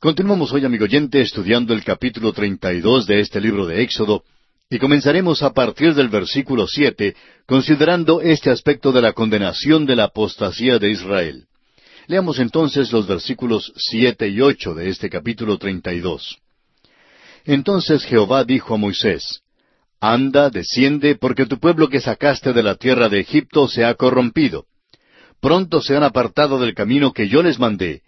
Continuamos hoy, amigo oyente, estudiando el capítulo 32 de este libro de Éxodo, y comenzaremos a partir del versículo siete, considerando este aspecto de la condenación de la apostasía de Israel. Leamos entonces los versículos siete y ocho de este capítulo 32. Entonces Jehová dijo a Moisés, Anda, desciende, porque tu pueblo que sacaste de la tierra de Egipto se ha corrompido. Pronto se han apartado del camino que yo les mandé.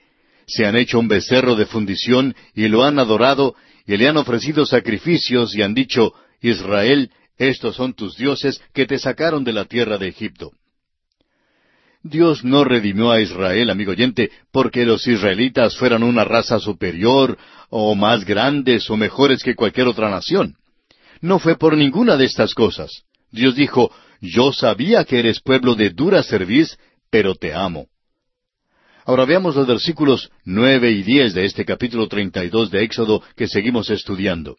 Se han hecho un becerro de fundición y lo han adorado, y le han ofrecido sacrificios y han dicho, Israel, estos son tus dioses que te sacaron de la tierra de Egipto. Dios no redimió a Israel, amigo oyente, porque los israelitas fueran una raza superior, o más grandes o mejores que cualquier otra nación. No fue por ninguna de estas cosas. Dios dijo, yo sabía que eres pueblo de dura cerviz, pero te amo. Ahora veamos los versículos nueve y diez de este capítulo treinta y dos de Éxodo que seguimos estudiando.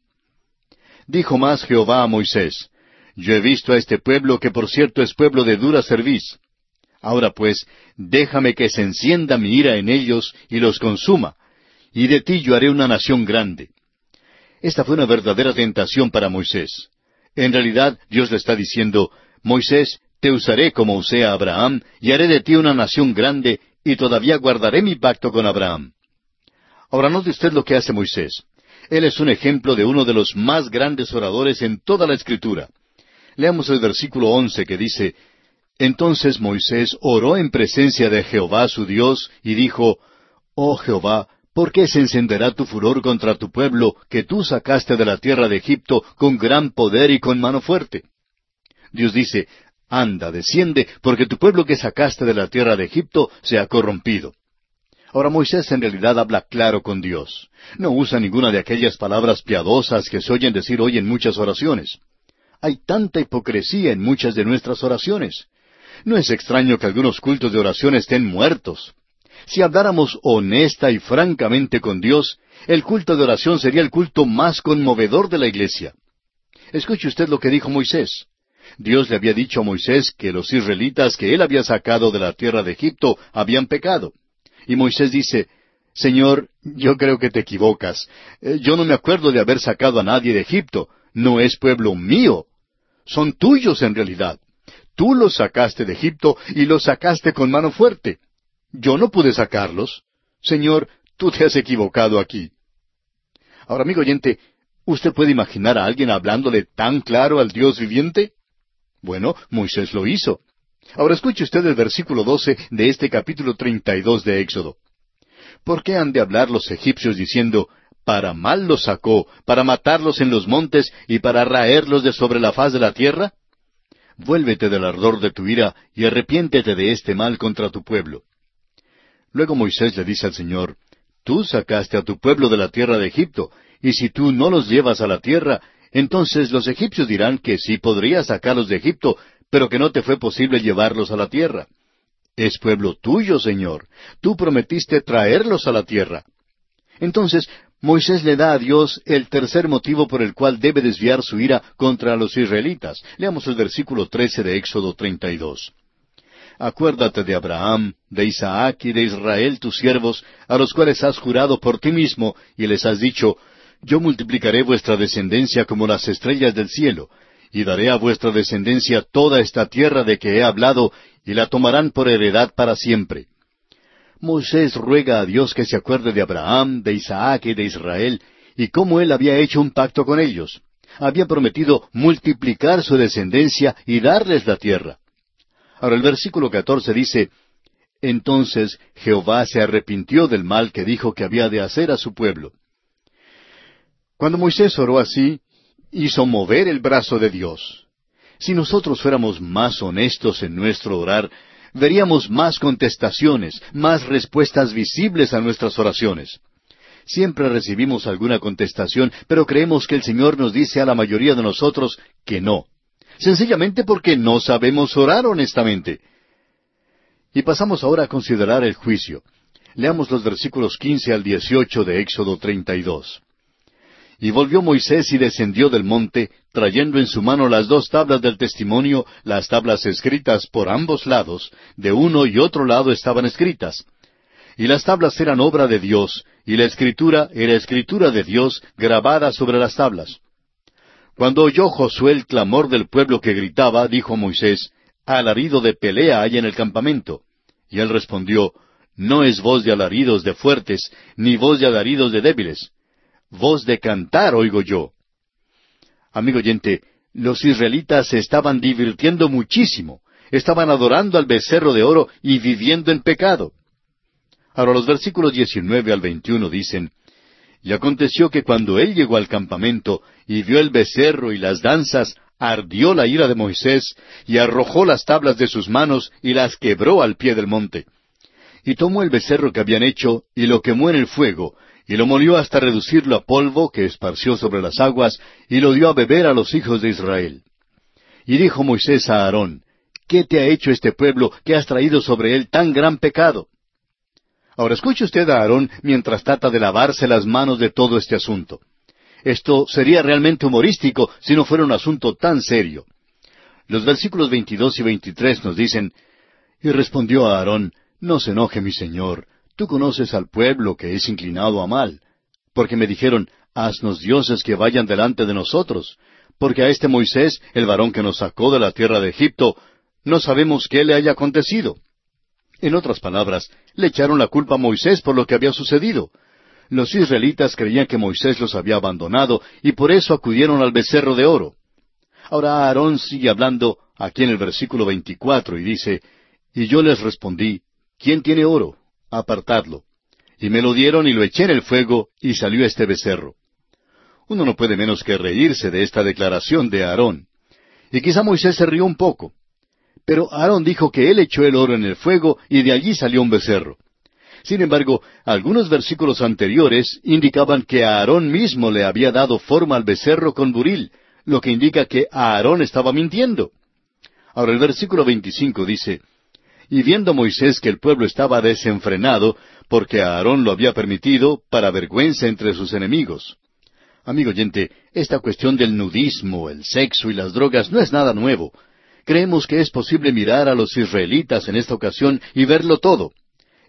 Dijo más Jehová a Moisés, Yo he visto a este pueblo que por cierto es pueblo de dura cerviz. Ahora pues, déjame que se encienda mi ira en ellos y los consuma, y de ti yo haré una nación grande. Esta fue una verdadera tentación para Moisés. En realidad, Dios le está diciendo, Moisés, te usaré como usé a Abraham, y haré de ti una nación grande, y todavía guardaré mi pacto con Abraham. Ahora note usted lo que hace Moisés. Él es un ejemplo de uno de los más grandes oradores en toda la Escritura. Leamos el versículo once que dice, Entonces Moisés oró en presencia de Jehová su Dios, y dijo, Oh Jehová, ¿Por qué se encenderá tu furor contra tu pueblo que tú sacaste de la tierra de Egipto con gran poder y con mano fuerte? Dios dice, Anda, desciende, porque tu pueblo que sacaste de la tierra de Egipto se ha corrompido. Ahora Moisés en realidad habla claro con Dios. No usa ninguna de aquellas palabras piadosas que se oyen decir hoy en muchas oraciones. Hay tanta hipocresía en muchas de nuestras oraciones. No es extraño que algunos cultos de oración estén muertos. Si habláramos honesta y francamente con Dios, el culto de oración sería el culto más conmovedor de la iglesia. Escuche usted lo que dijo Moisés. Dios le había dicho a Moisés que los israelitas que él había sacado de la tierra de Egipto habían pecado. Y Moisés dice, Señor, yo creo que te equivocas. Eh, yo no me acuerdo de haber sacado a nadie de Egipto. No es pueblo mío. Son tuyos en realidad. Tú los sacaste de Egipto y los sacaste con mano fuerte. Yo no pude sacarlos. Señor, tú te has equivocado aquí. Ahora, amigo oyente, ¿usted puede imaginar a alguien hablándole tan claro al Dios viviente? Bueno, Moisés lo hizo. Ahora escuche usted el versículo doce de este capítulo treinta y dos de Éxodo. ¿Por qué han de hablar los egipcios diciendo, para mal los sacó, para matarlos en los montes y para raerlos de sobre la faz de la tierra? Vuélvete del ardor de tu ira y arrepiéntete de este mal contra tu pueblo. Luego Moisés le dice al Señor, Tú sacaste a tu pueblo de la tierra de Egipto, y si tú no los llevas a la tierra, entonces los egipcios dirán que sí podrías sacarlos de Egipto, pero que no te fue posible llevarlos a la tierra. Es pueblo tuyo, Señor. Tú prometiste traerlos a la tierra. Entonces, Moisés le da a Dios el tercer motivo por el cual debe desviar su ira contra los israelitas. Leamos el versículo trece de Éxodo treinta y dos. Acuérdate de Abraham, de Isaac y de Israel tus siervos, a los cuales has jurado por ti mismo, y les has dicho, Yo multiplicaré vuestra descendencia como las estrellas del cielo, y daré a vuestra descendencia toda esta tierra de que he hablado, y la tomarán por heredad para siempre. Moisés ruega a Dios que se acuerde de Abraham, de Isaac y de Israel, y cómo él había hecho un pacto con ellos. Había prometido multiplicar su descendencia y darles la tierra. Ahora el versículo catorce dice, Entonces Jehová se arrepintió del mal que dijo que había de hacer a su pueblo. Cuando Moisés oró así, hizo mover el brazo de Dios. Si nosotros fuéramos más honestos en nuestro orar, veríamos más contestaciones, más respuestas visibles a nuestras oraciones. Siempre recibimos alguna contestación, pero creemos que el Señor nos dice a la mayoría de nosotros que no sencillamente porque no sabemos orar honestamente. Y pasamos ahora a considerar el juicio. Leamos los versículos quince al dieciocho de Éxodo treinta y volvió Moisés y descendió del monte, trayendo en su mano las dos tablas del testimonio, las tablas escritas por ambos lados, de uno y otro lado estaban escritas. y las tablas eran obra de Dios, y la escritura era escritura de Dios grabada sobre las tablas. Cuando oyó Josué el clamor del pueblo que gritaba, dijo Moisés, Alarido de pelea hay en el campamento. Y él respondió, No es voz de alaridos de fuertes, ni voz de alaridos de débiles. Voz de cantar oigo yo. Amigo oyente, los israelitas se estaban divirtiendo muchísimo, estaban adorando al becerro de oro y viviendo en pecado. Ahora los versículos 19 al 21 dicen, Y aconteció que cuando él llegó al campamento y vio el becerro y las danzas, ardió la ira de Moisés, y arrojó las tablas de sus manos y las quebró al pie del monte. Y tomó el becerro que habían hecho y lo quemó en el fuego, y lo molió hasta reducirlo a polvo que esparció sobre las aguas, y lo dio a beber a los hijos de Israel. Y dijo Moisés a Aarón, ¿Qué te ha hecho este pueblo que has traído sobre él tan gran pecado? Ahora escuche usted a Aarón mientras trata de lavarse las manos de todo este asunto. Esto sería realmente humorístico si no fuera un asunto tan serio. Los versículos 22 y 23 nos dicen, Y respondió a Aarón, No se enoje mi señor, tú conoces al pueblo que es inclinado a mal, porque me dijeron, Haznos dioses que vayan delante de nosotros, porque a este Moisés, el varón que nos sacó de la tierra de Egipto, no sabemos qué le haya acontecido. En otras palabras, le echaron la culpa a Moisés por lo que había sucedido. Los israelitas creían que Moisés los había abandonado y por eso acudieron al becerro de oro. Ahora Aarón sigue hablando aquí en el versículo 24 y dice, Y yo les respondí, ¿quién tiene oro? Apartadlo. Y me lo dieron y lo eché en el fuego y salió este becerro. Uno no puede menos que reírse de esta declaración de Aarón. Y quizá Moisés se rió un poco. Pero Aarón dijo que él echó el oro en el fuego y de allí salió un becerro. Sin embargo, algunos versículos anteriores indicaban que Aarón mismo le había dado forma al becerro con buril, lo que indica que Aarón estaba mintiendo. Ahora el versículo 25 dice, Y viendo Moisés que el pueblo estaba desenfrenado, porque Aarón lo había permitido, para vergüenza entre sus enemigos. Amigo oyente, esta cuestión del nudismo, el sexo y las drogas no es nada nuevo. Creemos que es posible mirar a los israelitas en esta ocasión y verlo todo.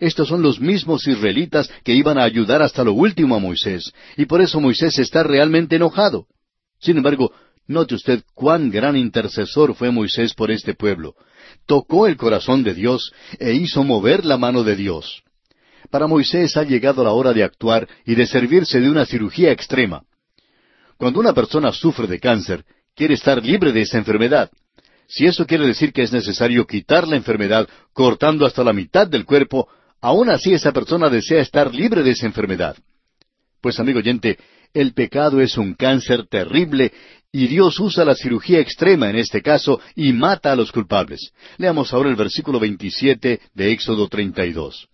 Estos son los mismos israelitas que iban a ayudar hasta lo último a Moisés, y por eso Moisés está realmente enojado. Sin embargo, note usted cuán gran intercesor fue Moisés por este pueblo. Tocó el corazón de Dios e hizo mover la mano de Dios. Para Moisés ha llegado la hora de actuar y de servirse de una cirugía extrema. Cuando una persona sufre de cáncer, quiere estar libre de esa enfermedad. Si eso quiere decir que es necesario quitar la enfermedad cortando hasta la mitad del cuerpo, aún así esa persona desea estar libre de esa enfermedad. Pues amigo oyente, el pecado es un cáncer terrible y Dios usa la cirugía extrema en este caso y mata a los culpables. Leamos ahora el versículo 27 de Éxodo 32.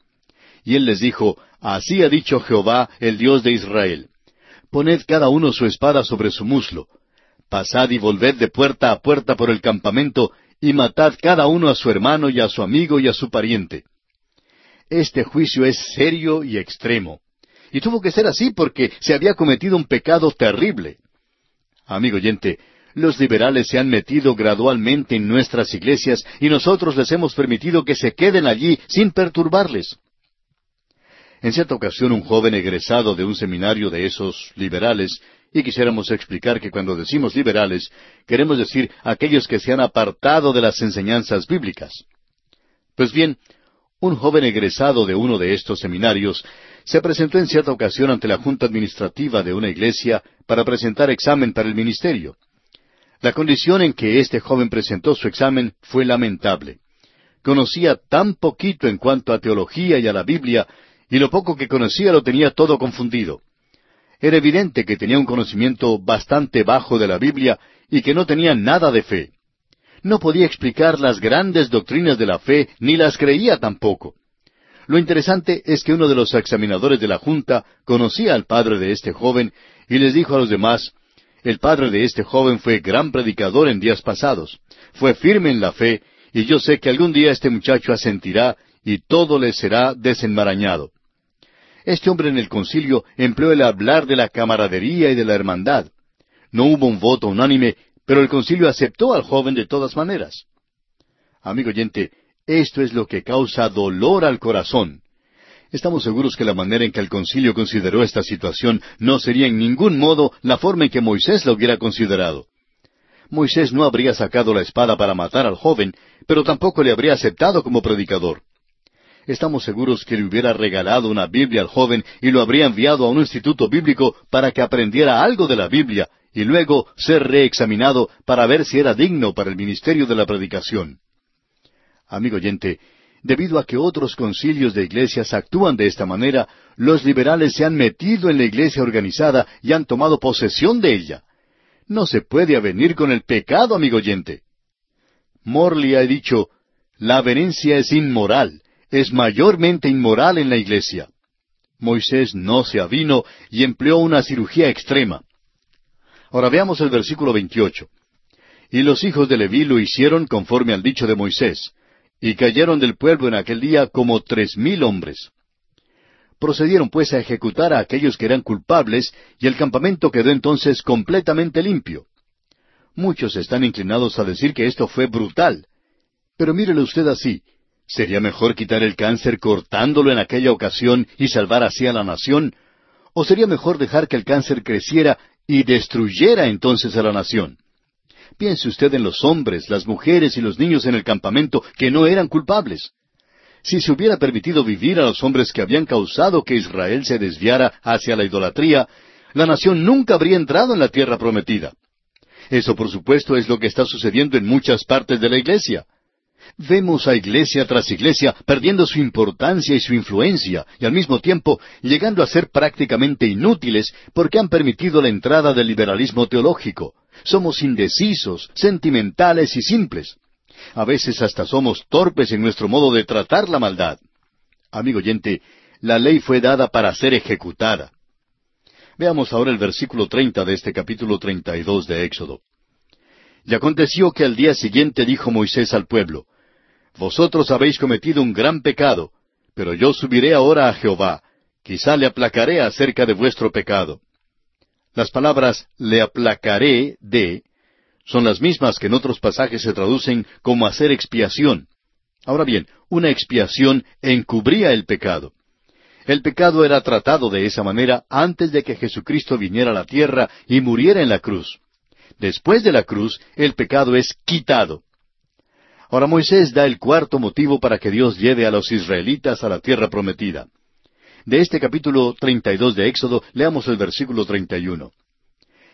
Y él les dijo, Así ha dicho Jehová, el Dios de Israel. Poned cada uno su espada sobre su muslo, Pasad y volved de puerta a puerta por el campamento, y matad cada uno a su hermano y a su amigo y a su pariente. Este juicio es serio y extremo. Y tuvo que ser así porque se había cometido un pecado terrible. Amigo oyente, los liberales se han metido gradualmente en nuestras iglesias y nosotros les hemos permitido que se queden allí sin perturbarles. En cierta ocasión un joven egresado de un seminario de esos liberales y quisiéramos explicar que cuando decimos liberales, queremos decir aquellos que se han apartado de las enseñanzas bíblicas. Pues bien, un joven egresado de uno de estos seminarios se presentó en cierta ocasión ante la junta administrativa de una iglesia para presentar examen para el ministerio. La condición en que este joven presentó su examen fue lamentable. Conocía tan poquito en cuanto a teología y a la Biblia, y lo poco que conocía lo tenía todo confundido. Era evidente que tenía un conocimiento bastante bajo de la Biblia y que no tenía nada de fe. No podía explicar las grandes doctrinas de la fe, ni las creía tampoco. Lo interesante es que uno de los examinadores de la Junta conocía al padre de este joven y les dijo a los demás, el padre de este joven fue gran predicador en días pasados, fue firme en la fe, y yo sé que algún día este muchacho asentirá y todo le será desenmarañado. Este hombre en el concilio empleó el hablar de la camaradería y de la hermandad. No hubo un voto unánime, pero el concilio aceptó al joven de todas maneras. Amigo oyente, esto es lo que causa dolor al corazón. Estamos seguros que la manera en que el concilio consideró esta situación no sería en ningún modo la forma en que Moisés la hubiera considerado. Moisés no habría sacado la espada para matar al joven, pero tampoco le habría aceptado como predicador. Estamos seguros que le hubiera regalado una Biblia al joven y lo habría enviado a un instituto bíblico para que aprendiera algo de la Biblia y luego ser reexaminado para ver si era digno para el ministerio de la predicación. Amigo oyente, debido a que otros concilios de iglesias actúan de esta manera, los liberales se han metido en la iglesia organizada y han tomado posesión de ella. No se puede avenir con el pecado, amigo oyente. Morley ha dicho, la avenencia es inmoral, es mayormente inmoral en la iglesia. Moisés no se avino y empleó una cirugía extrema. Ahora veamos el versículo 28. Y los hijos de Leví lo hicieron conforme al dicho de Moisés, y cayeron del pueblo en aquel día como tres mil hombres. Procedieron pues a ejecutar a aquellos que eran culpables, y el campamento quedó entonces completamente limpio. Muchos están inclinados a decir que esto fue brutal. Pero mírele usted así. ¿Sería mejor quitar el cáncer cortándolo en aquella ocasión y salvar así a la nación? ¿O sería mejor dejar que el cáncer creciera y destruyera entonces a la nación? Piense usted en los hombres, las mujeres y los niños en el campamento que no eran culpables. Si se hubiera permitido vivir a los hombres que habían causado que Israel se desviara hacia la idolatría, la nación nunca habría entrado en la tierra prometida. Eso, por supuesto, es lo que está sucediendo en muchas partes de la iglesia. Vemos a iglesia tras iglesia perdiendo su importancia y su influencia, y al mismo tiempo llegando a ser prácticamente inútiles porque han permitido la entrada del liberalismo teológico. Somos indecisos, sentimentales y simples. A veces hasta somos torpes en nuestro modo de tratar la maldad. Amigo oyente, la ley fue dada para ser ejecutada. Veamos ahora el versículo treinta de este capítulo treinta y dos de Éxodo. Y aconteció que al día siguiente dijo Moisés al pueblo, Vosotros habéis cometido un gran pecado, pero yo subiré ahora a Jehová, quizá le aplacaré acerca de vuestro pecado. Las palabras le aplacaré de son las mismas que en otros pasajes se traducen como hacer expiación. Ahora bien, una expiación encubría el pecado. El pecado era tratado de esa manera antes de que Jesucristo viniera a la tierra y muriera en la cruz. Después de la cruz, el pecado es quitado. Ahora Moisés da el cuarto motivo para que Dios lleve a los israelitas a la tierra prometida. De este capítulo 32 de Éxodo, leamos el versículo 31.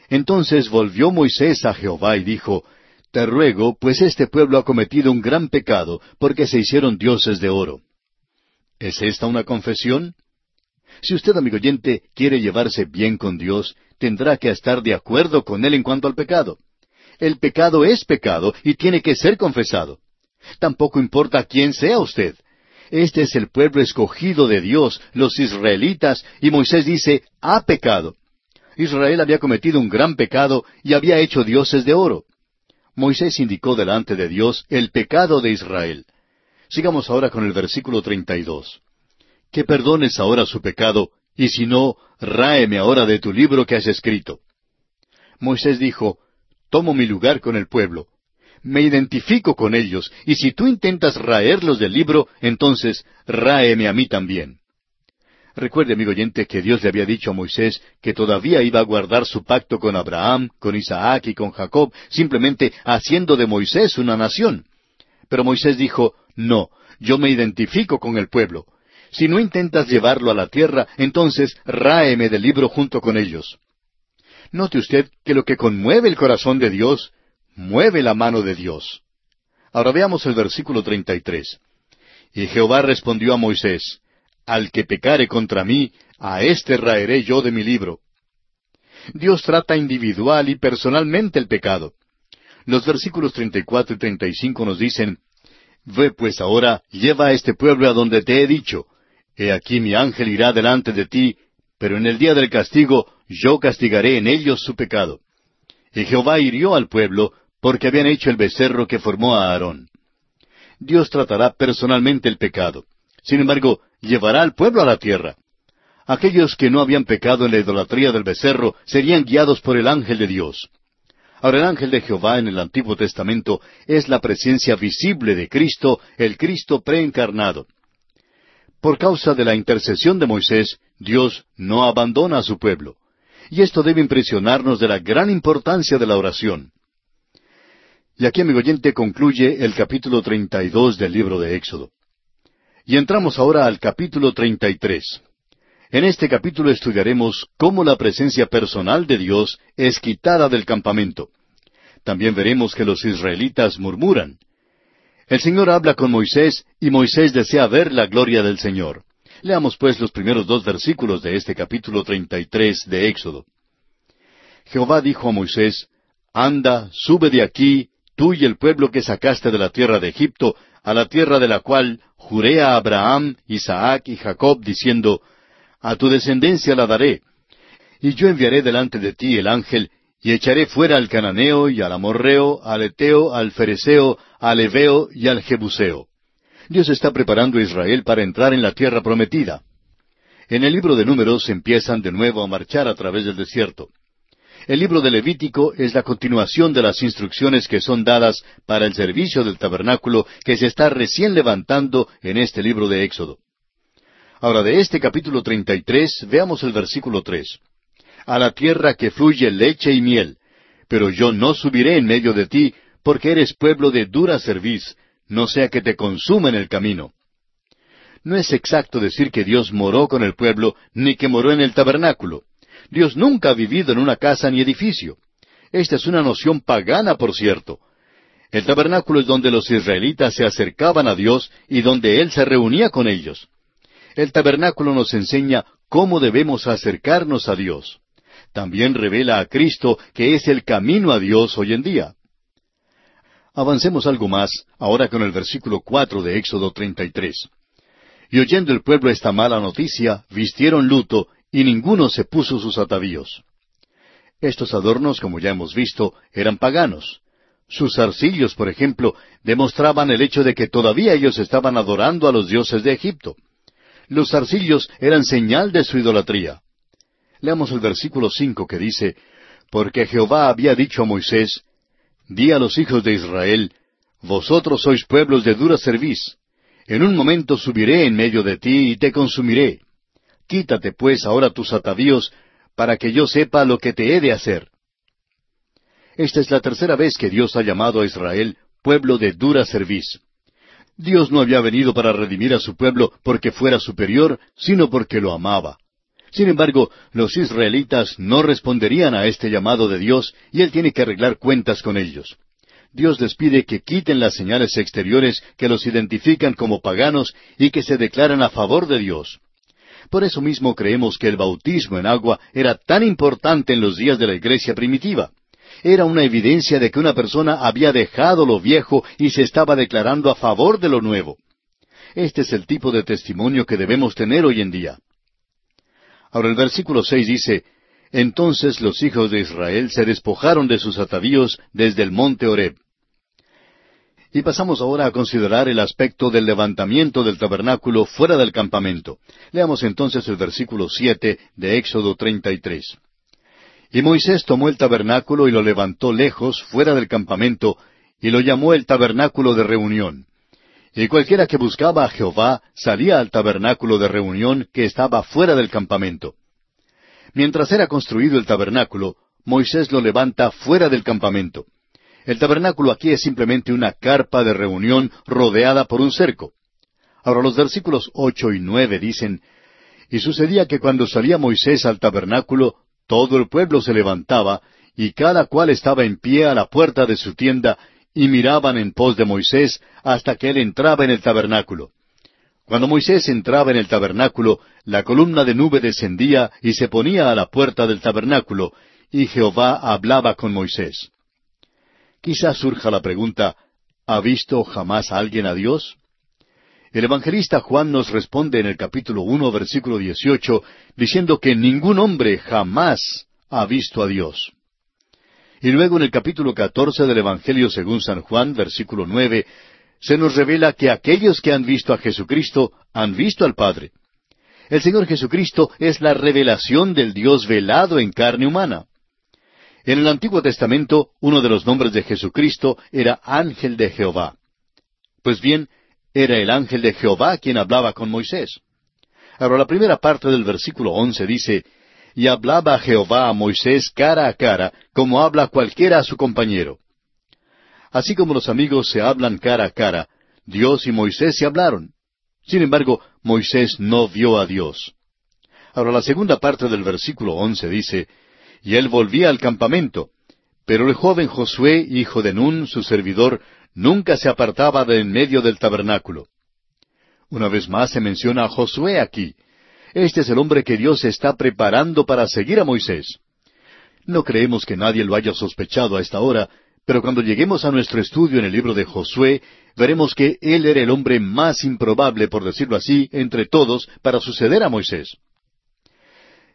Entonces volvió Moisés a Jehová y dijo, Te ruego, pues este pueblo ha cometido un gran pecado, porque se hicieron dioses de oro. ¿Es esta una confesión? Si usted, amigo oyente, quiere llevarse bien con Dios, tendrá que estar de acuerdo con Él en cuanto al pecado. El pecado es pecado y tiene que ser confesado. Tampoco importa quién sea usted. Este es el pueblo escogido de Dios, los israelitas, y Moisés dice, ha pecado. Israel había cometido un gran pecado y había hecho dioses de oro. Moisés indicó delante de Dios el pecado de Israel. Sigamos ahora con el versículo 32. Que perdones ahora su pecado, y si no, ráeme ahora de tu libro que has escrito. Moisés dijo, Tomo mi lugar con el pueblo. Me identifico con ellos, y si tú intentas raerlos del libro, entonces ráeme a mí también. Recuerde, amigo oyente, que Dios le había dicho a Moisés que todavía iba a guardar su pacto con Abraham, con Isaac y con Jacob, simplemente haciendo de Moisés una nación. Pero Moisés dijo, no, yo me identifico con el pueblo. Si no intentas llevarlo a la tierra, entonces ráeme del libro junto con ellos. Note usted que lo que conmueve el corazón de Dios, mueve la mano de Dios. Ahora veamos el versículo 33. Y Jehová respondió a Moisés, al que pecare contra mí, a éste raeré yo de mi libro. Dios trata individual y personalmente el pecado. Los versículos 34 y 35 nos dicen, Ve pues ahora, lleva a este pueblo a donde te he dicho. He aquí mi ángel irá delante de ti, pero en el día del castigo yo castigaré en ellos su pecado. Y Jehová hirió al pueblo, porque habían hecho el becerro que formó a Aarón. Dios tratará personalmente el pecado. Sin embargo, llevará al pueblo a la tierra. Aquellos que no habían pecado en la idolatría del becerro serían guiados por el ángel de Dios. Ahora el ángel de Jehová en el Antiguo Testamento es la presencia visible de Cristo, el Cristo preencarnado. Por causa de la intercesión de Moisés, Dios no abandona a su pueblo. Y esto debe impresionarnos de la gran importancia de la oración. Y aquí, amigo oyente, concluye el capítulo 32 del libro de Éxodo. Y entramos ahora al capítulo 33. En este capítulo estudiaremos cómo la presencia personal de Dios es quitada del campamento. También veremos que los israelitas murmuran. El Señor habla con Moisés y Moisés desea ver la gloria del Señor. Leamos pues los primeros dos versículos de este capítulo 33 de Éxodo. Jehová dijo a Moisés, Anda, sube de aquí, tú y el pueblo que sacaste de la tierra de Egipto, a la tierra de la cual juré a Abraham, Isaac y Jacob, diciendo, A tu descendencia la daré. Y yo enviaré delante de ti el ángel, y echaré fuera al cananeo y al amorreo, al eteo, al fereceo, al heveo y al jebuseo. Dios está preparando a Israel para entrar en la tierra prometida. En el libro de números empiezan de nuevo a marchar a través del desierto. El libro de Levítico es la continuación de las instrucciones que son dadas para el servicio del tabernáculo que se está recién levantando en este libro de Éxodo. Ahora, de este capítulo 33, veamos el versículo 3. A la tierra que fluye leche y miel, pero yo no subiré en medio de ti, porque eres pueblo de dura cerviz, no sea que te consuma en el camino. No es exacto decir que Dios moró con el pueblo, ni que moró en el tabernáculo. Dios nunca ha vivido en una casa ni edificio. Esta es una noción pagana, por cierto. El tabernáculo es donde los israelitas se acercaban a Dios y donde Él se reunía con ellos. El tabernáculo nos enseña cómo debemos acercarnos a Dios. También revela a Cristo que es el camino a Dios hoy en día. Avancemos algo más, ahora con el versículo cuatro de Éxodo 33. Y oyendo el pueblo esta mala noticia, vistieron luto y ninguno se puso sus atavíos. Estos adornos, como ya hemos visto, eran paganos. Sus arcillos, por ejemplo, demostraban el hecho de que todavía ellos estaban adorando a los dioses de Egipto. Los arcillos eran señal de su idolatría. Leamos el versículo cinco que dice, Porque Jehová había dicho a Moisés, Di a los hijos de Israel, Vosotros sois pueblos de dura cerviz. En un momento subiré en medio de ti y te consumiré. Quítate pues ahora tus atavíos, para que yo sepa lo que te he de hacer. Esta es la tercera vez que Dios ha llamado a Israel pueblo de dura cerviz. Dios no había venido para redimir a su pueblo porque fuera superior, sino porque lo amaba. Sin embargo, los israelitas no responderían a este llamado de Dios y Él tiene que arreglar cuentas con ellos. Dios les pide que quiten las señales exteriores que los identifican como paganos y que se declaran a favor de Dios. Por eso mismo creemos que el bautismo en agua era tan importante en los días de la iglesia primitiva. Era una evidencia de que una persona había dejado lo viejo y se estaba declarando a favor de lo nuevo. Este es el tipo de testimonio que debemos tener hoy en día. Ahora el versículo seis dice, Entonces los hijos de Israel se despojaron de sus atavíos desde el monte Horeb. Y pasamos ahora a considerar el aspecto del levantamiento del tabernáculo fuera del campamento. Leamos entonces el versículo siete de Éxodo treinta y tres. Y Moisés tomó el tabernáculo y lo levantó lejos, fuera del campamento, y lo llamó el tabernáculo de reunión. Y cualquiera que buscaba a Jehová salía al tabernáculo de reunión que estaba fuera del campamento. Mientras era construido el tabernáculo, Moisés lo levanta fuera del campamento. El tabernáculo aquí es simplemente una carpa de reunión rodeada por un cerco. Ahora los versículos ocho y nueve dicen, Y sucedía que cuando salía Moisés al tabernáculo, todo el pueblo se levantaba, y cada cual estaba en pie a la puerta de su tienda, y miraban en pos de Moisés hasta que él entraba en el tabernáculo. Cuando Moisés entraba en el tabernáculo, la columna de nube descendía y se ponía a la puerta del tabernáculo, y Jehová hablaba con Moisés. Quizás surja la pregunta, ¿ha visto jamás alguien a Dios? El evangelista Juan nos responde en el capítulo uno, versículo dieciocho, diciendo que ningún hombre jamás ha visto a Dios. Y luego en el capítulo catorce del Evangelio según San Juan, versículo nueve, se nos revela que aquellos que han visto a Jesucristo han visto al Padre. El Señor Jesucristo es la revelación del Dios velado en carne humana. En el Antiguo Testamento, uno de los nombres de Jesucristo era ángel de Jehová. Pues bien, era el ángel de Jehová quien hablaba con Moisés. Ahora la primera parte del versículo once dice, Y hablaba Jehová a Moisés cara a cara, como habla cualquiera a su compañero. Así como los amigos se hablan cara a cara, Dios y Moisés se hablaron. Sin embargo, Moisés no vio a Dios. Ahora la segunda parte del versículo once dice, Y él volvía al campamento, pero el joven Josué, hijo de Nun, su servidor, nunca se apartaba de en medio del tabernáculo. Una vez más se menciona a Josué aquí. Este es el hombre que Dios está preparando para seguir a Moisés. No creemos que nadie lo haya sospechado a esta hora, pero cuando lleguemos a nuestro estudio en el libro de Josué, veremos que él era el hombre más improbable, por decirlo así, entre todos, para suceder a Moisés.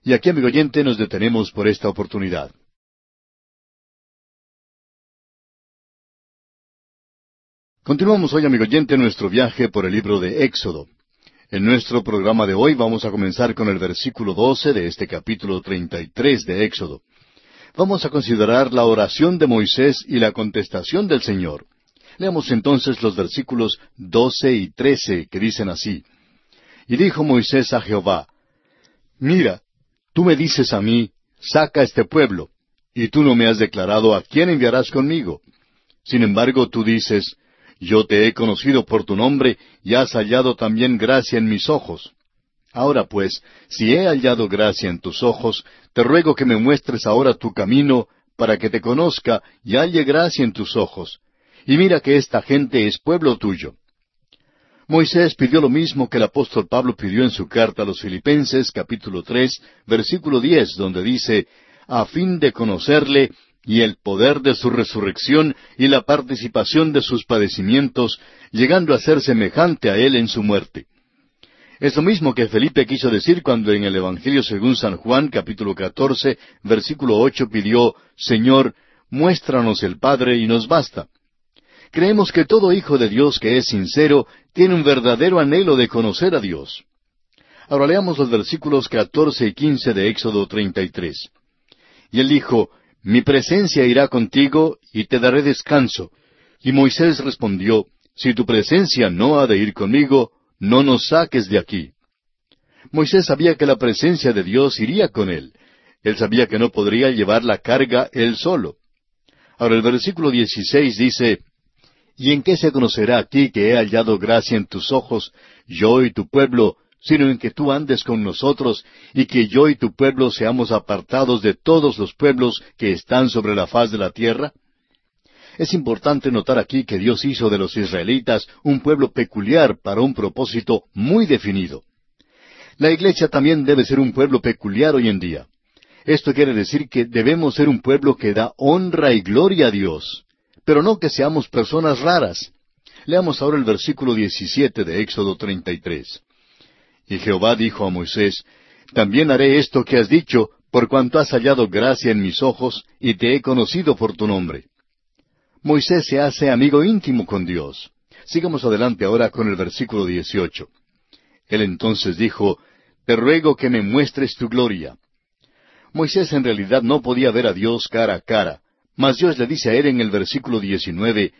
Y aquí, amigo oyente, nos detenemos por esta oportunidad. Continuamos hoy, amigo oyente, nuestro viaje por el libro de Éxodo. En nuestro programa de hoy vamos a comenzar con el versículo 12 de este capítulo 33 de Éxodo vamos a considerar la oración de Moisés y la contestación del Señor. Leamos entonces los versículos doce y trece que dicen así. Y dijo Moisés a Jehová, Mira, tú me dices a mí, saca este pueblo, y tú no me has declarado a quién enviarás conmigo. Sin embargo, tú dices, Yo te he conocido por tu nombre, y has hallado también gracia en mis ojos. Ahora pues, si he hallado gracia en tus ojos, te ruego que me muestres ahora tu camino, para que te conozca y halle gracia en tus ojos. Y mira que esta gente es pueblo tuyo. Moisés pidió lo mismo que el apóstol Pablo pidió en su carta a los Filipenses, capítulo tres, versículo diez, donde dice, a fin de conocerle y el poder de su resurrección y la participación de sus padecimientos, llegando a ser semejante a él en su muerte es lo mismo que Felipe quiso decir cuando en el Evangelio según San Juan capítulo 14 versículo ocho pidió, Señor, muéstranos el Padre y nos basta. Creemos que todo hijo de Dios que es sincero tiene un verdadero anhelo de conocer a Dios. Ahora leamos los versículos 14 y 15 de Éxodo 33. Y él dijo, Mi presencia irá contigo y te daré descanso. Y Moisés respondió, Si tu presencia no ha de ir conmigo, no nos saques de aquí. Moisés sabía que la presencia de Dios iría con él. Él sabía que no podría llevar la carga él solo. Ahora el versículo 16 dice, ¿Y en qué se conocerá a ti que he hallado gracia en tus ojos, yo y tu pueblo, sino en que tú andes con nosotros, y que yo y tu pueblo seamos apartados de todos los pueblos que están sobre la faz de la tierra? Es importante notar aquí que Dios hizo de los israelitas un pueblo peculiar para un propósito muy definido. La iglesia también debe ser un pueblo peculiar hoy en día. Esto quiere decir que debemos ser un pueblo que da honra y gloria a Dios, pero no que seamos personas raras. Leamos ahora el versículo 17 de Éxodo 33. Y Jehová dijo a Moisés, También haré esto que has dicho, por cuanto has hallado gracia en mis ojos, y te he conocido por tu nombre. Moisés se hace amigo íntimo con Dios. Sigamos adelante ahora con el versículo 18. Él entonces dijo, Te ruego que me muestres tu gloria. Moisés en realidad no podía ver a Dios cara a cara, mas Dios le dice a él en el versículo 19,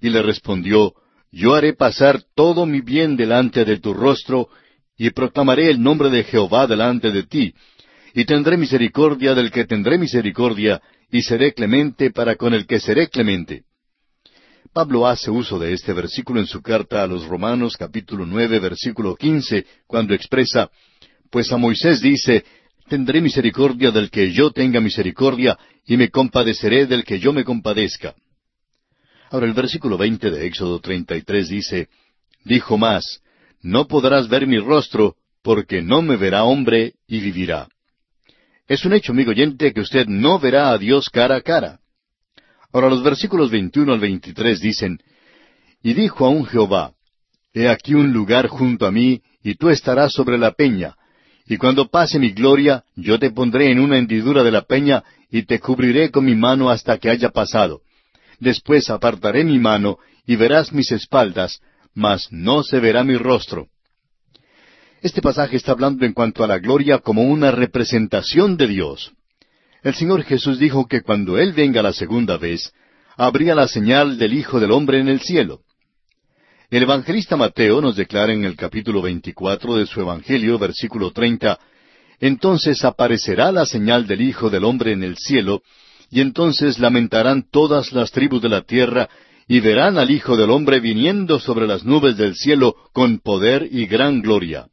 y le respondió, Yo haré pasar todo mi bien delante de tu rostro, y proclamaré el nombre de Jehová delante de ti, y tendré misericordia del que tendré misericordia, y seré clemente para con el que seré clemente. Pablo hace uso de este versículo en su carta a los Romanos capítulo nueve versículo quince, cuando expresa, Pues a Moisés dice, Tendré misericordia del que yo tenga misericordia, y me compadeceré del que yo me compadezca. Ahora el versículo veinte de Éxodo treinta y tres dice, Dijo más, No podrás ver mi rostro, porque no me verá hombre y vivirá. Es un hecho, amigo oyente, que usted no verá a Dios cara a cara. Ahora los versículos 21 al 23 dicen, Y dijo aún Jehová, He aquí un lugar junto a mí, y tú estarás sobre la peña, y cuando pase mi gloria, yo te pondré en una hendidura de la peña, y te cubriré con mi mano hasta que haya pasado. Después apartaré mi mano, y verás mis espaldas, mas no se verá mi rostro. Este pasaje está hablando en cuanto a la gloria como una representación de Dios. El Señor Jesús dijo que cuando Él venga la segunda vez, habría la señal del Hijo del Hombre en el cielo. El evangelista Mateo nos declara en el capítulo 24 de su Evangelio, versículo 30, Entonces aparecerá la señal del Hijo del Hombre en el cielo, y entonces lamentarán todas las tribus de la tierra, y verán al Hijo del Hombre viniendo sobre las nubes del cielo con poder y gran gloria.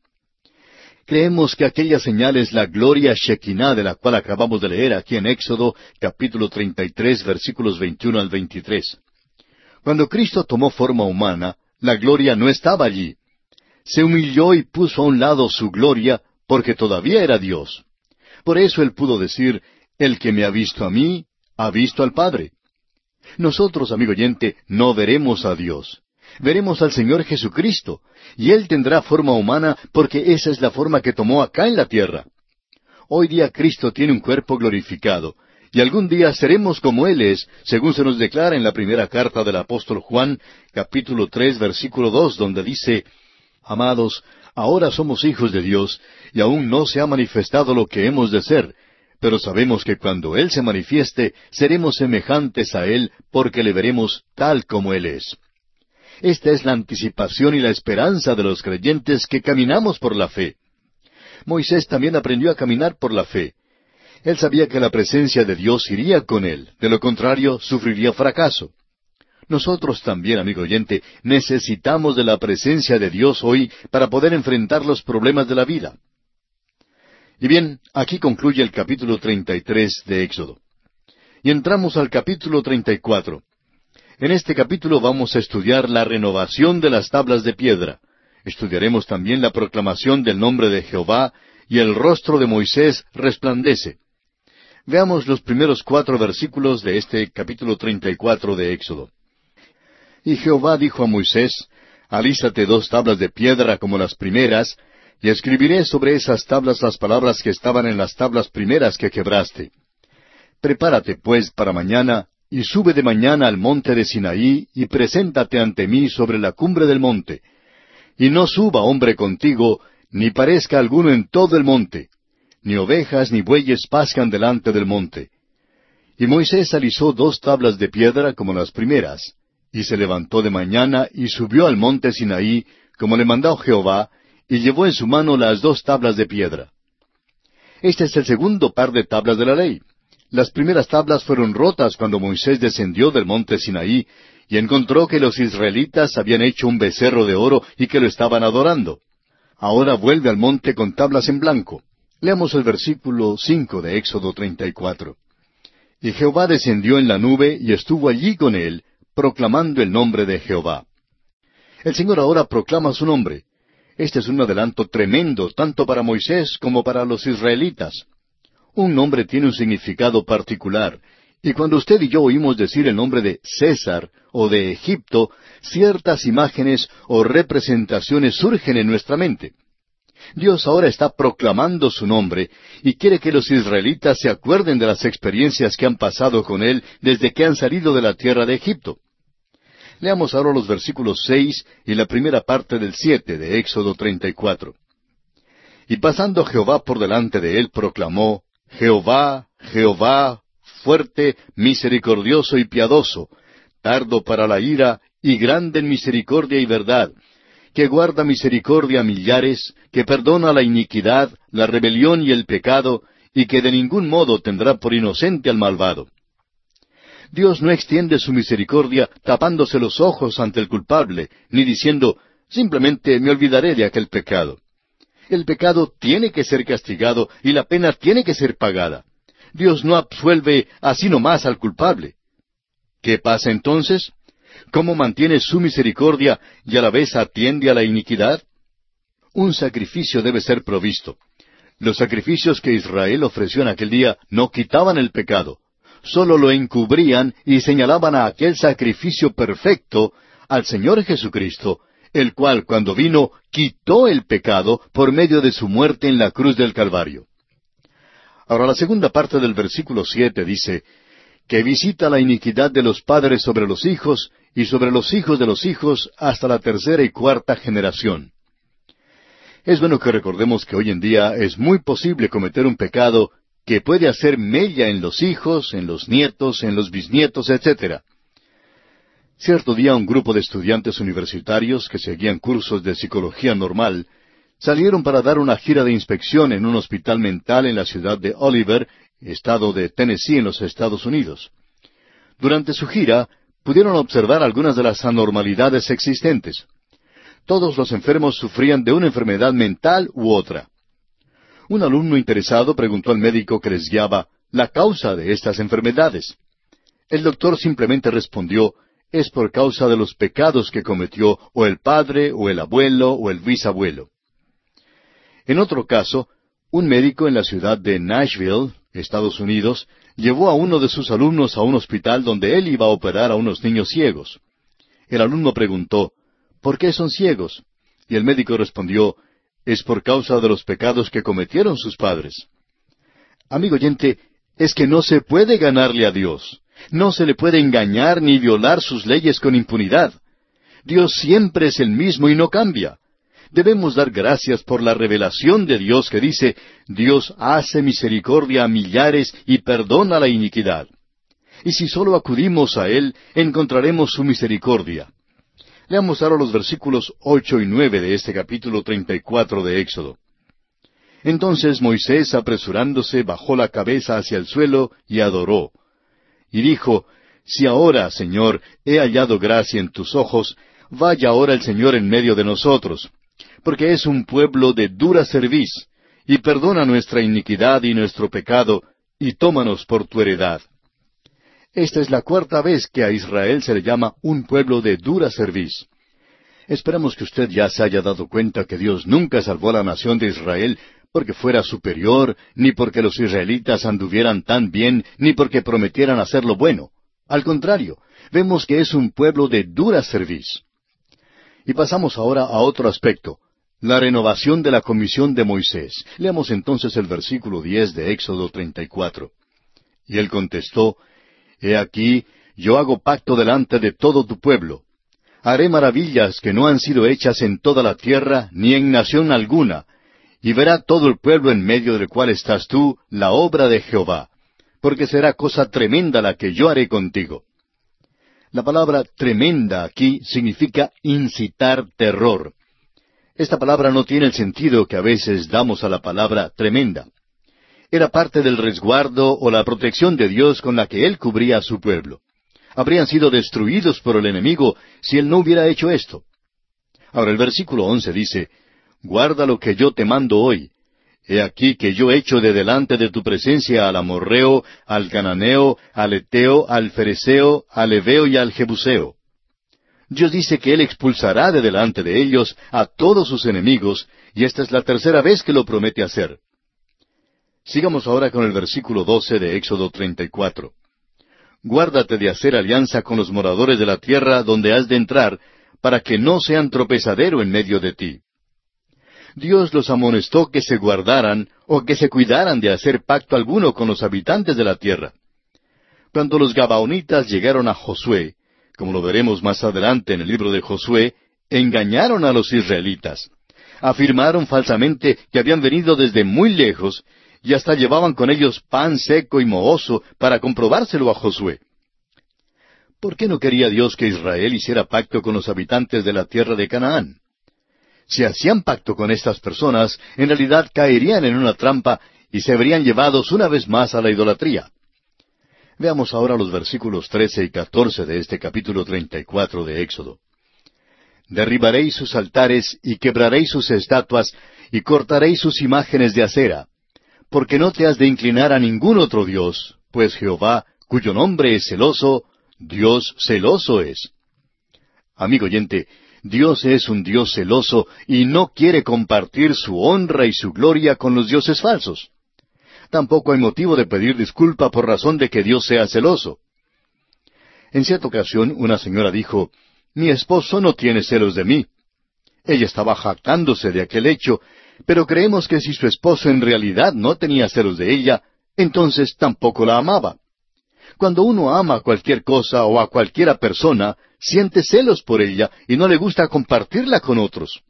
Creemos que aquella señal es la gloria Shekinah de la cual acabamos de leer aquí en Éxodo capítulo 33 versículos 21 al 23. Cuando Cristo tomó forma humana, la gloria no estaba allí. Se humilló y puso a un lado su gloria porque todavía era Dios. Por eso él pudo decir, El que me ha visto a mí, ha visto al Padre. Nosotros, amigo oyente, no veremos a Dios. Veremos al Señor Jesucristo, y Él tendrá forma humana porque esa es la forma que tomó acá en la tierra. Hoy día Cristo tiene un cuerpo glorificado, y algún día seremos como Él es, según se nos declara en la primera carta del apóstol Juan, capítulo tres, versículo dos, donde dice, Amados, ahora somos hijos de Dios, y aún no se ha manifestado lo que hemos de ser, pero sabemos que cuando Él se manifieste, seremos semejantes a Él, porque le veremos tal como Él es. Esta es la anticipación y la esperanza de los creyentes que caminamos por la fe. Moisés también aprendió a caminar por la fe. Él sabía que la presencia de Dios iría con él, de lo contrario sufriría fracaso. Nosotros también, amigo oyente, necesitamos de la presencia de Dios hoy para poder enfrentar los problemas de la vida. Y bien, aquí concluye el capítulo 33 de Éxodo. Y entramos al capítulo 34. En este capítulo vamos a estudiar la renovación de las tablas de piedra. Estudiaremos también la proclamación del nombre de Jehová y el rostro de Moisés resplandece. Veamos los primeros cuatro versículos de este capítulo 34 de Éxodo. Y Jehová dijo a Moisés, Alízate dos tablas de piedra como las primeras, y escribiré sobre esas tablas las palabras que estaban en las tablas primeras que quebraste. Prepárate, pues, para mañana, y sube de mañana al monte de Sinaí, y preséntate ante mí sobre la cumbre del monte. Y no suba hombre contigo, ni parezca alguno en todo el monte, ni ovejas ni bueyes pascan delante del monte. Y Moisés alisó dos tablas de piedra como las primeras, y se levantó de mañana y subió al monte Sinaí, como le mandó Jehová, y llevó en su mano las dos tablas de piedra. Este es el segundo par de tablas de la ley. Las primeras tablas fueron rotas cuando Moisés descendió del monte Sinaí y encontró que los israelitas habían hecho un becerro de oro y que lo estaban adorando. Ahora vuelve al monte con tablas en blanco. Leamos el versículo cinco de Éxodo treinta y cuatro. Y Jehová descendió en la nube y estuvo allí con él, proclamando el nombre de Jehová. El Señor ahora proclama su nombre. Este es un adelanto tremendo tanto para Moisés como para los israelitas. Un nombre tiene un significado particular, y cuando usted y yo oímos decir el nombre de César o de Egipto, ciertas imágenes o representaciones surgen en nuestra mente. Dios ahora está proclamando su nombre y quiere que los israelitas se acuerden de las experiencias que han pasado con Él desde que han salido de la tierra de Egipto. Leamos ahora los versículos seis y la primera parte del siete de Éxodo treinta y cuatro. Y pasando Jehová por delante de él, proclamó, Jehová, Jehová, fuerte, misericordioso y piadoso, tardo para la ira y grande en misericordia y verdad, que guarda misericordia a millares, que perdona la iniquidad, la rebelión y el pecado, y que de ningún modo tendrá por inocente al malvado. Dios no extiende su misericordia tapándose los ojos ante el culpable, ni diciendo, simplemente me olvidaré de aquel pecado. El pecado tiene que ser castigado y la pena tiene que ser pagada. Dios no absuelve así nomás al culpable. ¿Qué pasa entonces? ¿Cómo mantiene su misericordia y a la vez atiende a la iniquidad? Un sacrificio debe ser provisto. Los sacrificios que Israel ofreció en aquel día no quitaban el pecado, sólo lo encubrían y señalaban a aquel sacrificio perfecto, al Señor Jesucristo, el cual cuando vino quitó el pecado por medio de su muerte en la cruz del Calvario. Ahora la segunda parte del versículo siete dice, que visita la iniquidad de los padres sobre los hijos y sobre los hijos de los hijos hasta la tercera y cuarta generación. Es bueno que recordemos que hoy en día es muy posible cometer un pecado que puede hacer mella en los hijos, en los nietos, en los bisnietos, etc. Cierto día un grupo de estudiantes universitarios que seguían cursos de psicología normal salieron para dar una gira de inspección en un hospital mental en la ciudad de Oliver, estado de Tennessee en los Estados Unidos. Durante su gira pudieron observar algunas de las anormalidades existentes. Todos los enfermos sufrían de una enfermedad mental u otra. Un alumno interesado preguntó al médico que les guiaba la causa de estas enfermedades. El doctor simplemente respondió, es por causa de los pecados que cometió o el padre o el abuelo o el bisabuelo. En otro caso, un médico en la ciudad de Nashville, Estados Unidos, llevó a uno de sus alumnos a un hospital donde él iba a operar a unos niños ciegos. El alumno preguntó, ¿Por qué son ciegos? Y el médico respondió, es por causa de los pecados que cometieron sus padres. Amigo oyente, es que no se puede ganarle a Dios. No se le puede engañar ni violar sus leyes con impunidad. Dios siempre es el mismo y no cambia. Debemos dar gracias por la revelación de Dios que dice, Dios hace misericordia a millares y perdona la iniquidad. Y si solo acudimos a Él, encontraremos su misericordia. Leamos ahora los versículos ocho y nueve de este capítulo treinta y cuatro de Éxodo. Entonces Moisés, apresurándose, bajó la cabeza hacia el suelo y adoró. Y dijo, Si ahora, Señor, he hallado gracia en tus ojos, vaya ahora el Señor en medio de nosotros, porque es un pueblo de dura cerviz, y perdona nuestra iniquidad y nuestro pecado, y tómanos por tu heredad. Esta es la cuarta vez que a Israel se le llama un pueblo de dura cerviz. Esperamos que usted ya se haya dado cuenta que Dios nunca salvó a la nación de Israel porque fuera superior, ni porque los israelitas anduvieran tan bien, ni porque prometieran hacer lo bueno. Al contrario, vemos que es un pueblo de dura cerviz. Y pasamos ahora a otro aspecto, la renovación de la comisión de Moisés. Leamos entonces el versículo diez de Éxodo treinta y cuatro. Y él contestó, He aquí, yo hago pacto delante de todo tu pueblo. Haré maravillas que no han sido hechas en toda la tierra, ni en nación alguna, y verá todo el pueblo en medio del cual estás tú la obra de Jehová, porque será cosa tremenda la que yo haré contigo. La palabra tremenda aquí significa incitar terror. Esta palabra no tiene el sentido que a veces damos a la palabra tremenda era parte del resguardo o la protección de Dios con la que Él cubría a su pueblo. Habrían sido destruidos por el enemigo si Él no hubiera hecho esto. Ahora el versículo once dice, Guarda lo que yo te mando hoy. He aquí que yo echo de delante de tu presencia al amorreo, al cananeo, al eteo, al fereceo, al eveo y al jebuseo. Dios dice que Él expulsará de delante de ellos a todos sus enemigos, y esta es la tercera vez que lo promete hacer. Sigamos ahora con el versículo doce de Éxodo treinta y cuatro. Guárdate de hacer alianza con los moradores de la tierra donde has de entrar, para que no sean tropezadero en medio de ti. Dios los amonestó que se guardaran o que se cuidaran de hacer pacto alguno con los habitantes de la tierra. Cuando los Gabaonitas llegaron a Josué, como lo veremos más adelante en el libro de Josué, engañaron a los israelitas. Afirmaron falsamente que habían venido desde muy lejos y hasta llevaban con ellos pan seco y mohoso para comprobárselo a Josué. ¿Por qué no quería Dios que Israel hiciera pacto con los habitantes de la tierra de Canaán? Si hacían pacto con estas personas, en realidad caerían en una trampa y se verían llevados una vez más a la idolatría. Veamos ahora los versículos trece y catorce de este capítulo treinta y cuatro de Éxodo. Derribaréis sus altares y quebraréis sus estatuas y cortaréis sus imágenes de acera porque no te has de inclinar a ningún otro Dios, pues Jehová, cuyo nombre es celoso, Dios celoso es. Amigo oyente, Dios es un Dios celoso y no quiere compartir su honra y su gloria con los dioses falsos. Tampoco hay motivo de pedir disculpa por razón de que Dios sea celoso. En cierta ocasión una señora dijo, Mi esposo no tiene celos de mí. Ella estaba jactándose de aquel hecho pero creemos que si su esposo en realidad no tenía celos de ella, entonces tampoco la amaba. Cuando uno ama a cualquier cosa o a cualquiera persona, siente celos por ella y no le gusta compartirla con otros.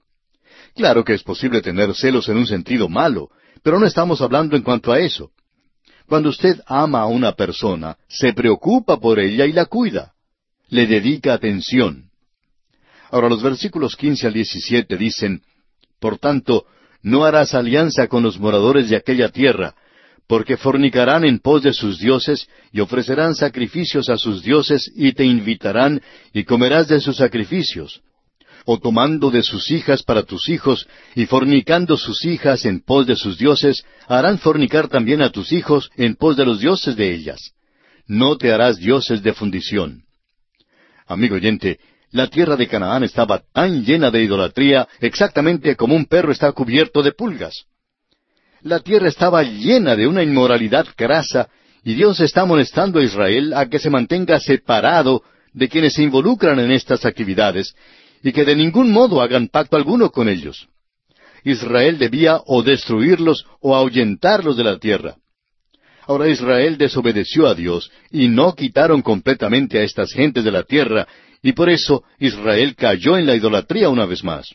Claro que es posible tener celos en un sentido malo, pero no estamos hablando en cuanto a eso. Cuando usted ama a una persona, se preocupa por ella y la cuida. le dedica atención. Ahora los versículos quince al diecisiete dicen, Por tanto, no harás alianza con los moradores de aquella tierra, porque fornicarán en pos de sus dioses, y ofrecerán sacrificios a sus dioses, y te invitarán, y comerás de sus sacrificios. O tomando de sus hijas para tus hijos, y fornicando sus hijas en pos de sus dioses, harán fornicar también a tus hijos en pos de los dioses de ellas. No te harás dioses de fundición. Amigo oyente, la tierra de Canaán estaba tan llena de idolatría exactamente como un perro está cubierto de pulgas. La tierra estaba llena de una inmoralidad grasa y Dios está molestando a Israel a que se mantenga separado de quienes se involucran en estas actividades y que de ningún modo hagan pacto alguno con ellos. Israel debía o destruirlos o ahuyentarlos de la tierra. Ahora Israel desobedeció a Dios y no quitaron completamente a estas gentes de la tierra y por eso Israel cayó en la idolatría una vez más.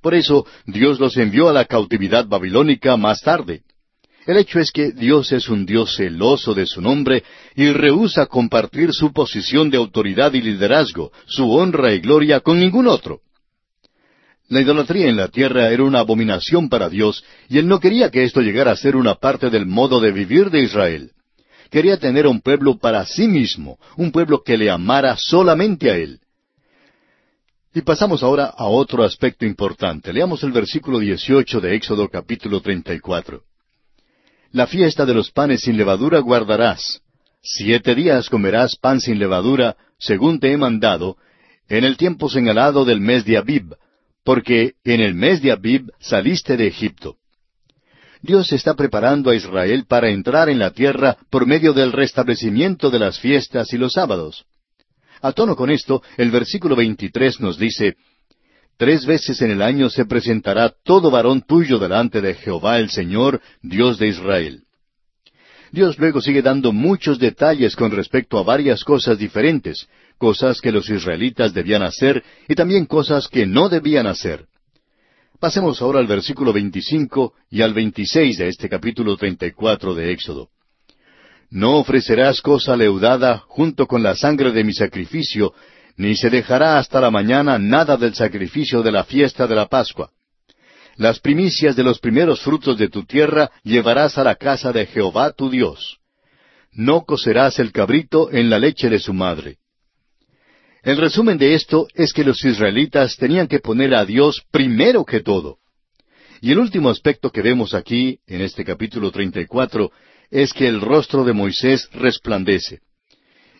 Por eso Dios los envió a la cautividad babilónica más tarde. El hecho es que Dios es un Dios celoso de su nombre y rehúsa compartir su posición de autoridad y liderazgo, su honra y gloria con ningún otro. La idolatría en la tierra era una abominación para Dios y él no quería que esto llegara a ser una parte del modo de vivir de Israel. Quería tener un pueblo para sí mismo, un pueblo que le amara solamente a Él. Y pasamos ahora a otro aspecto importante. Leamos el versículo 18 de Éxodo capítulo 34. La fiesta de los panes sin levadura guardarás. Siete días comerás pan sin levadura, según te he mandado, en el tiempo señalado del mes de Abib, porque en el mes de Abib saliste de Egipto. Dios está preparando a Israel para entrar en la tierra por medio del restablecimiento de las fiestas y los sábados. A tono con esto, el versículo 23 nos dice, Tres veces en el año se presentará todo varón tuyo delante de Jehová el Señor, Dios de Israel. Dios luego sigue dando muchos detalles con respecto a varias cosas diferentes, cosas que los israelitas debían hacer y también cosas que no debían hacer. Pasemos ahora al versículo 25 y al 26 de este capítulo 34 de Éxodo. No ofrecerás cosa leudada junto con la sangre de mi sacrificio, ni se dejará hasta la mañana nada del sacrificio de la fiesta de la Pascua. Las primicias de los primeros frutos de tu tierra llevarás a la casa de Jehová tu Dios. No cocerás el cabrito en la leche de su madre. El resumen de esto es que los israelitas tenían que poner a Dios primero que todo. Y el último aspecto que vemos aquí, en este capítulo 34, es que el rostro de Moisés resplandece.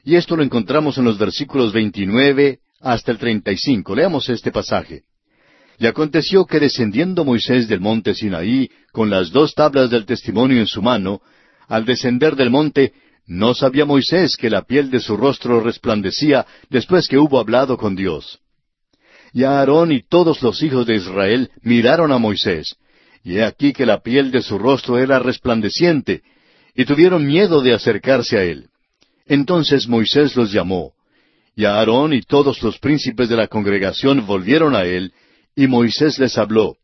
Y esto lo encontramos en los versículos 29 hasta el 35. Leamos este pasaje. Y aconteció que descendiendo Moisés del monte Sinaí, con las dos tablas del testimonio en su mano, al descender del monte, no sabía Moisés que la piel de su rostro resplandecía después que hubo hablado con Dios. Y Aarón y todos los hijos de Israel miraron a Moisés, y he aquí que la piel de su rostro era resplandeciente, y tuvieron miedo de acercarse a él. Entonces Moisés los llamó, y Aarón y todos los príncipes de la congregación volvieron a él, y Moisés les habló.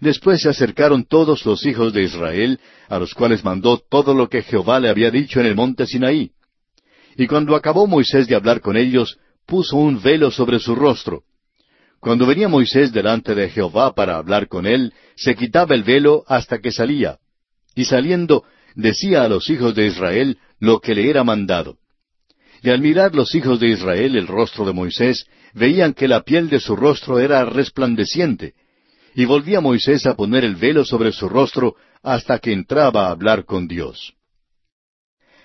Después se acercaron todos los hijos de Israel, a los cuales mandó todo lo que Jehová le había dicho en el monte Sinaí. Y cuando acabó Moisés de hablar con ellos, puso un velo sobre su rostro. Cuando venía Moisés delante de Jehová para hablar con él, se quitaba el velo hasta que salía. Y saliendo, decía a los hijos de Israel lo que le era mandado. Y al mirar los hijos de Israel el rostro de Moisés, veían que la piel de su rostro era resplandeciente, y volvía Moisés a poner el velo sobre su rostro hasta que entraba a hablar con Dios.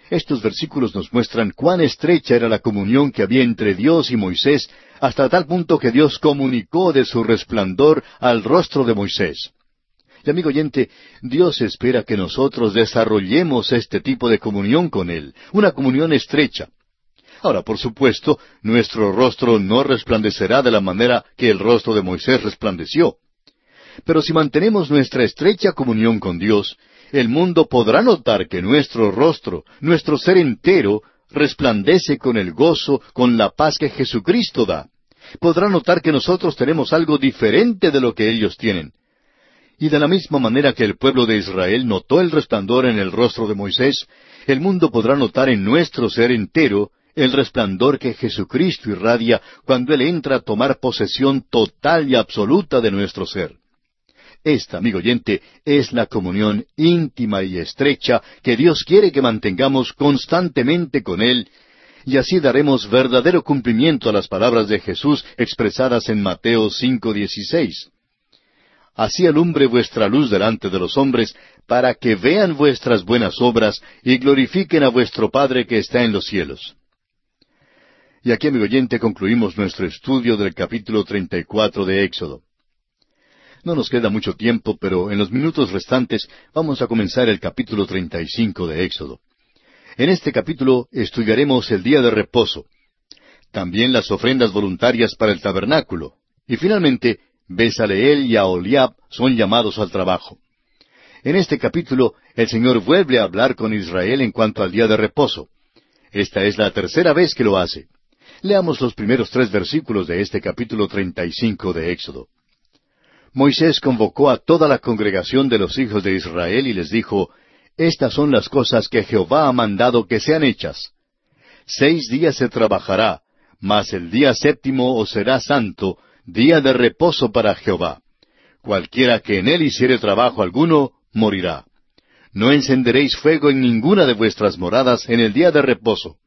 Estos versículos nos muestran cuán estrecha era la comunión que había entre Dios y Moisés, hasta tal punto que Dios comunicó de su resplandor al rostro de Moisés. Y amigo oyente, Dios espera que nosotros desarrollemos este tipo de comunión con Él, una comunión estrecha. Ahora, por supuesto, nuestro rostro no resplandecerá de la manera que el rostro de Moisés resplandeció. Pero si mantenemos nuestra estrecha comunión con Dios, el mundo podrá notar que nuestro rostro, nuestro ser entero, resplandece con el gozo, con la paz que Jesucristo da. Podrá notar que nosotros tenemos algo diferente de lo que ellos tienen. Y de la misma manera que el pueblo de Israel notó el resplandor en el rostro de Moisés, el mundo podrá notar en nuestro ser entero el resplandor que Jesucristo irradia cuando Él entra a tomar posesión total y absoluta de nuestro ser. Esta, amigo oyente, es la comunión íntima y estrecha que Dios quiere que mantengamos constantemente con Él, y así daremos verdadero cumplimiento a las palabras de Jesús expresadas en Mateo 5:16. Así alumbre vuestra luz delante de los hombres, para que vean vuestras buenas obras y glorifiquen a vuestro Padre que está en los cielos. Y aquí, amigo oyente, concluimos nuestro estudio del capítulo 34 de Éxodo. No nos queda mucho tiempo, pero en los minutos restantes vamos a comenzar el capítulo 35 de Éxodo. En este capítulo estudiaremos el día de reposo, también las ofrendas voluntarias para el tabernáculo, y finalmente Besaleel y Aholiab son llamados al trabajo. En este capítulo, el Señor vuelve a hablar con Israel en cuanto al día de reposo. Esta es la tercera vez que lo hace. Leamos los primeros tres versículos de este capítulo treinta y cinco de Éxodo. Moisés convocó a toda la congregación de los hijos de Israel y les dijo, Estas son las cosas que Jehová ha mandado que sean hechas. Seis días se trabajará, mas el día séptimo os será santo, día de reposo para Jehová. Cualquiera que en él hiciere trabajo alguno, morirá. No encenderéis fuego en ninguna de vuestras moradas en el día de reposo.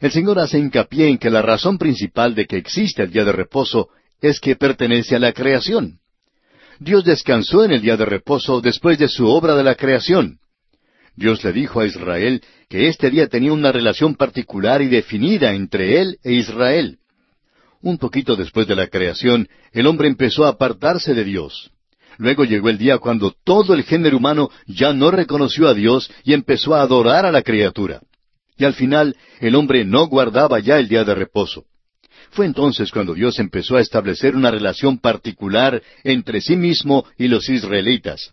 El Señor hace hincapié en que la razón principal de que existe el día de reposo es que pertenece a la creación. Dios descansó en el día de reposo después de su obra de la creación. Dios le dijo a Israel que este día tenía una relación particular y definida entre él e Israel. Un poquito después de la creación, el hombre empezó a apartarse de Dios. Luego llegó el día cuando todo el género humano ya no reconoció a Dios y empezó a adorar a la criatura. Y al final, el hombre no guardaba ya el día de reposo. Fue entonces cuando Dios empezó a establecer una relación particular entre sí mismo y los israelitas.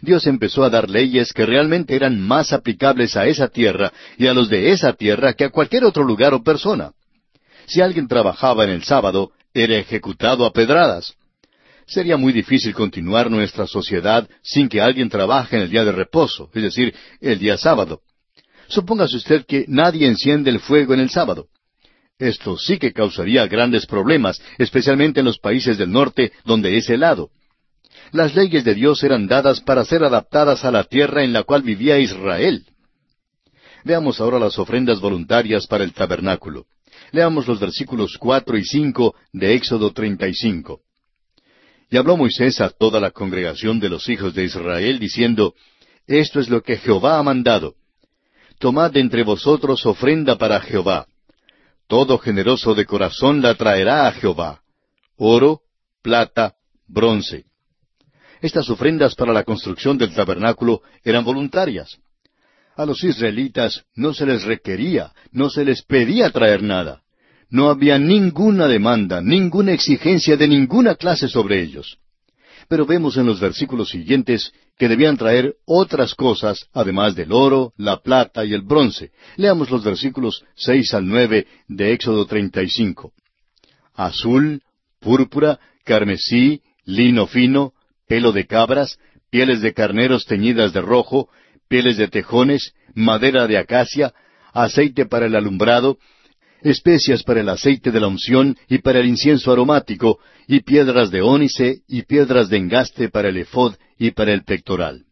Dios empezó a dar leyes que realmente eran más aplicables a esa tierra y a los de esa tierra que a cualquier otro lugar o persona. Si alguien trabajaba en el sábado, era ejecutado a pedradas. Sería muy difícil continuar nuestra sociedad sin que alguien trabaje en el día de reposo, es decir, el día sábado. Supóngase usted que nadie enciende el fuego en el sábado. Esto sí que causaría grandes problemas, especialmente en los países del norte donde es helado. Las leyes de Dios eran dadas para ser adaptadas a la tierra en la cual vivía Israel. Veamos ahora las ofrendas voluntarias para el tabernáculo. Leamos los versículos cuatro y cinco de Éxodo treinta y cinco. Y habló Moisés a toda la congregación de los hijos de Israel, diciendo, Esto es lo que Jehová ha mandado. Tomad entre vosotros ofrenda para Jehová. Todo generoso de corazón la traerá a Jehová. Oro, plata, bronce. Estas ofrendas para la construcción del tabernáculo eran voluntarias. A los israelitas no se les requería, no se les pedía traer nada. No había ninguna demanda, ninguna exigencia de ninguna clase sobre ellos. Pero vemos en los versículos siguientes que debían traer otras cosas, además del oro, la plata y el bronce. Leamos los versículos seis al nueve de Éxodo treinta y cinco. Azul, púrpura, carmesí, lino fino, pelo de cabras, pieles de carneros teñidas de rojo, pieles de tejones, madera de acacia, aceite para el alumbrado, especias para el aceite de la unción y para el incienso aromático, y piedras de ónice y piedras de engaste para el efod y para el pectoral.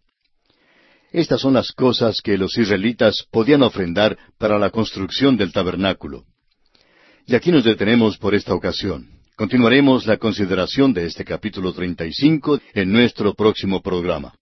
Estas son las cosas que los israelitas podían ofrendar para la construcción del tabernáculo. Y aquí nos detenemos por esta ocasión. Continuaremos la consideración de este capítulo 35 en nuestro próximo programa.